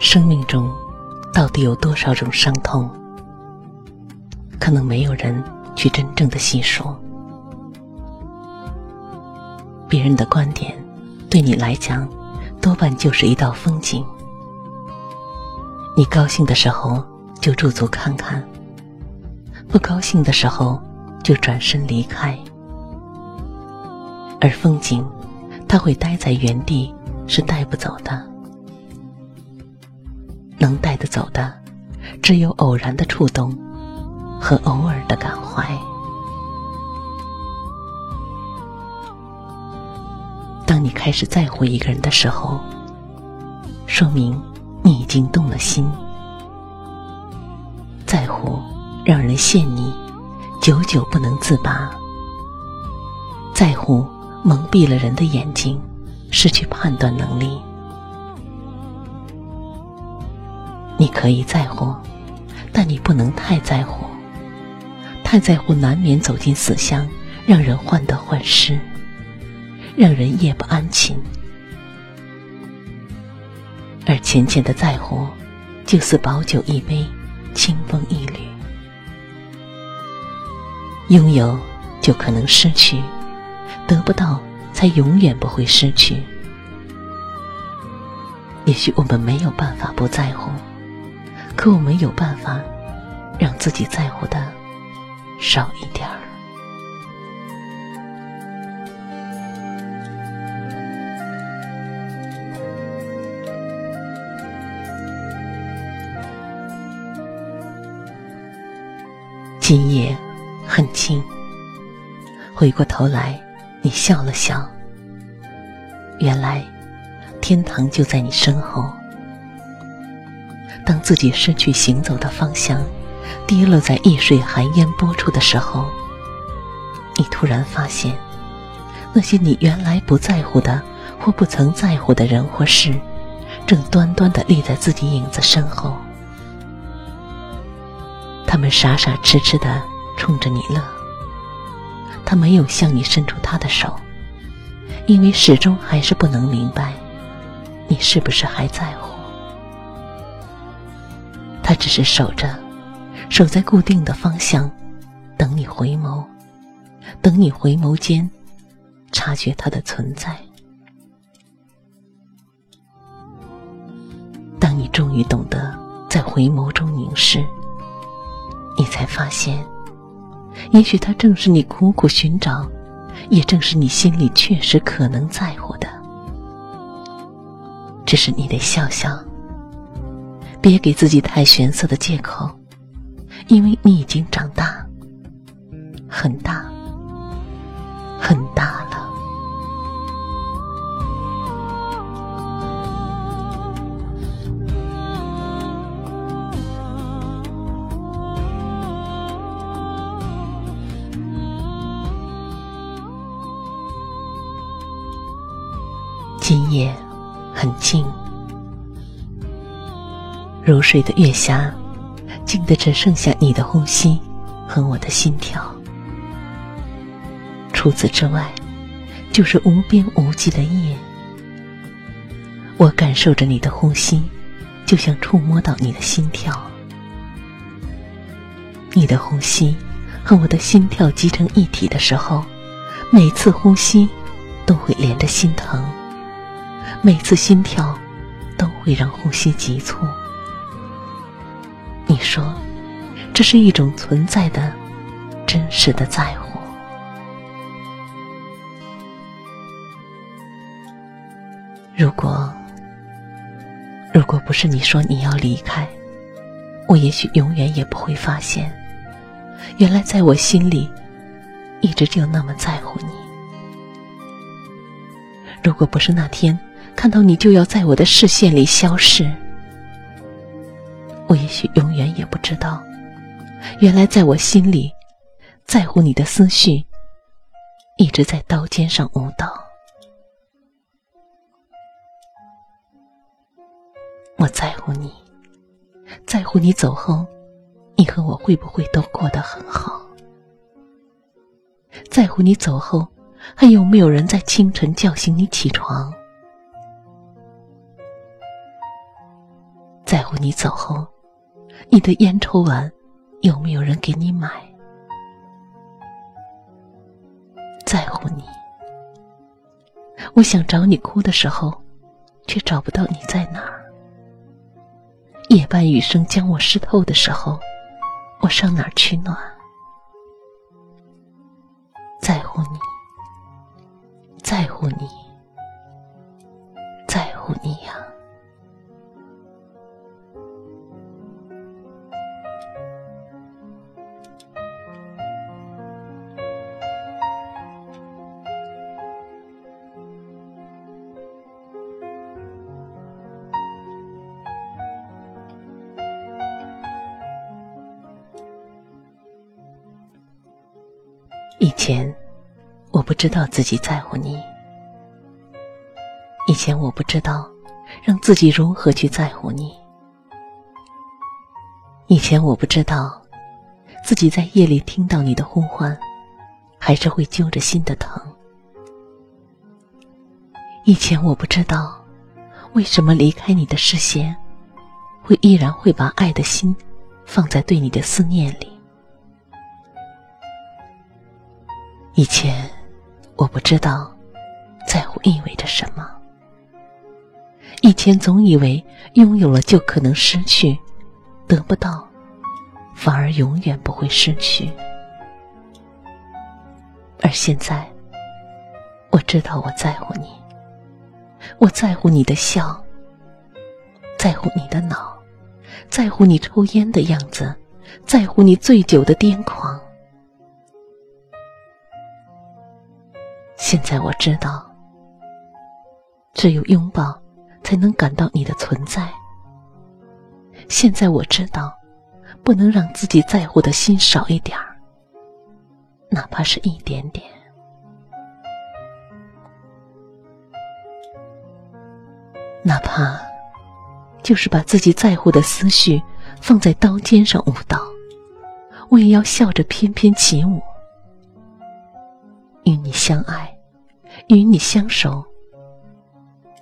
生命中到底有多少种伤痛？可能没有人去真正的细说。别人的观点对你来讲，多半就是一道风景。你高兴的时候就驻足看看，不高兴的时候就转身离开。而风景，它会待在原地，是带不走的。能带得走的，只有偶然的触动和偶尔的感怀。当你开始在乎一个人的时候，说明你已经动了心。在乎让人陷你，久久不能自拔；在乎蒙蔽了人的眼睛，失去判断能力。可以在乎，但你不能太在乎。太在乎，难免走进死乡，让人患得患失，让人夜不安寝。而浅浅的在乎，就似薄酒一杯，清风一缕。拥有就可能失去，得不到才永远不会失去。也许我们没有办法不在乎。可我们有办法让自己在乎的少一点儿。今夜很静，回过头来，你笑了笑。原来天堂就在你身后。当自己失去行走的方向，跌落在易水寒烟波处的时候，你突然发现，那些你原来不在乎的或不曾在乎的人或事，正端端的立在自己影子身后。他们傻傻痴痴的冲着你乐，他没有向你伸出他的手，因为始终还是不能明白，你是不是还在乎。他只是守着，守在固定的方向，等你回眸，等你回眸间，察觉他的存在。当你终于懂得在回眸中凝视，你才发现，也许他正是你苦苦寻找，也正是你心里确实可能在乎的，只是你得笑笑。别给自己太玄色的借口，因为你已经长大，很大，很大了。今夜很静。如水的月下，静的只剩下你的呼吸和我的心跳。除此之外，就是无边无际的夜。我感受着你的呼吸，就像触摸到你的心跳。你的呼吸和我的心跳集成一体的时候，每次呼吸都会连着心疼，每次心跳都会让呼吸急促。你说，这是一种存在的、真实的在乎。如果，如果不是你说你要离开，我也许永远也不会发现，原来在我心里，一直就那么在乎你。如果不是那天看到你就要在我的视线里消失，我也许永远也不知道，原来在我心里，在乎你的思绪，一直在刀尖上舞蹈。我在乎你，在乎你走后，你和我会不会都过得很好？在乎你走后，还有没有人在清晨叫醒你起床？在乎你走后。你的烟抽完，有没有人给你买？在乎你，我想找你哭的时候，却找不到你在哪儿。夜半雨声将我湿透的时候，我上哪儿取暖？在乎你，在乎你，在乎你呀。以前，我不知道自己在乎你。以前我不知道，让自己如何去在乎你。以前我不知道，自己在夜里听到你的呼唤，还是会揪着心的疼。以前我不知道，为什么离开你的视线，会依然会把爱的心，放在对你的思念里。以前，我不知道在乎意味着什么。以前总以为拥有了就可能失去，得不到，反而永远不会失去。而现在，我知道我在乎你，我在乎你的笑，在乎你的恼，在乎你抽烟的样子，在乎你醉酒的癫狂。现在我知道，只有拥抱才能感到你的存在。现在我知道，不能让自己在乎的心少一点儿，哪怕是一点点。哪怕就是把自己在乎的思绪放在刀尖上舞蹈，我也要笑着翩翩起舞。与你相爱，与你相守，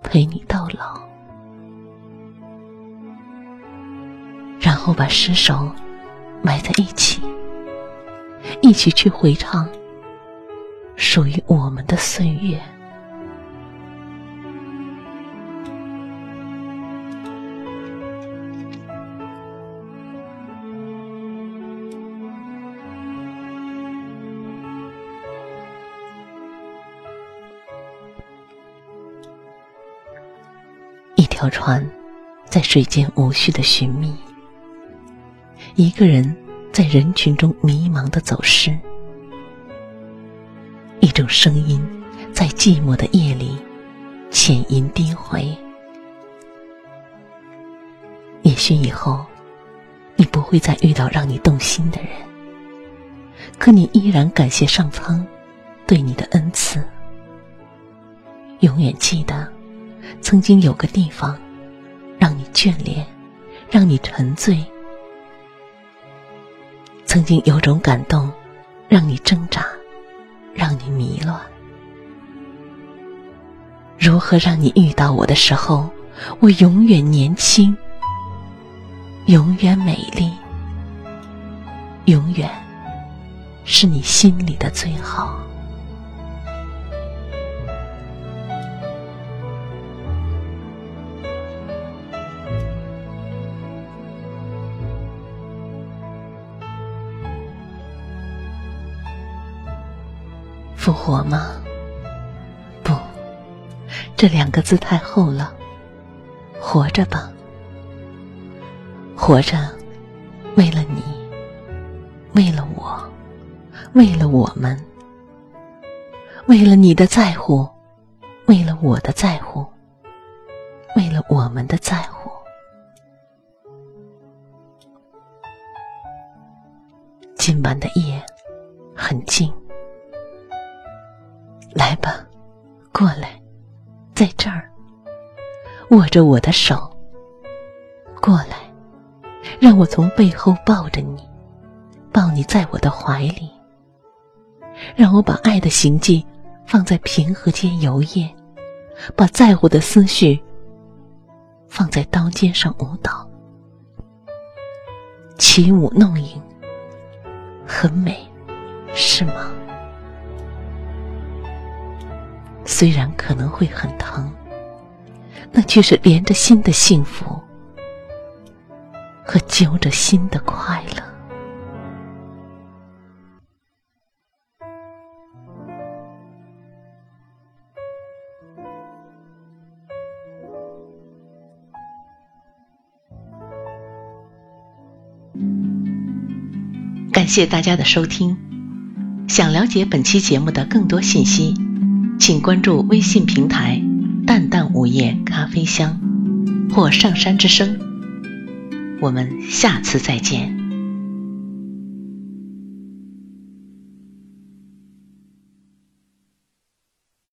陪你到老，然后把尸首埋在一起，一起去回唱属于我们的岁月。船在水间无序的寻觅，一个人在人群中迷茫的走失，一种声音在寂寞的夜里浅吟低回。也许以后你不会再遇到让你动心的人，可你依然感谢上苍对你的恩赐，永远记得。曾经有个地方，让你眷恋，让你沉醉；曾经有种感动，让你挣扎，让你迷乱。如何让你遇到我的时候，我永远年轻，永远美丽，永远是你心里的最好。复活吗？不，这两个字太厚了。活着吧，活着，为了你，为了我，为了我们，为了你的在乎，为了我的在乎，为了我们的在乎。今晚的夜很静，过来，在这儿握着我的手，过来。让我从背后抱着你，抱你在我的怀里。让我把爱的行迹放在平和间游曳，把在乎的思绪放在刀尖上舞蹈，起舞弄影，很美，是吗？虽然可能会很疼，那却是连着心的幸福。和揪着心的快乐。感谢大家的收听。想了解本期节目的更多信息，请关注微信平台“淡淡午夜咖啡香”或“上山之声”。我们下次再见。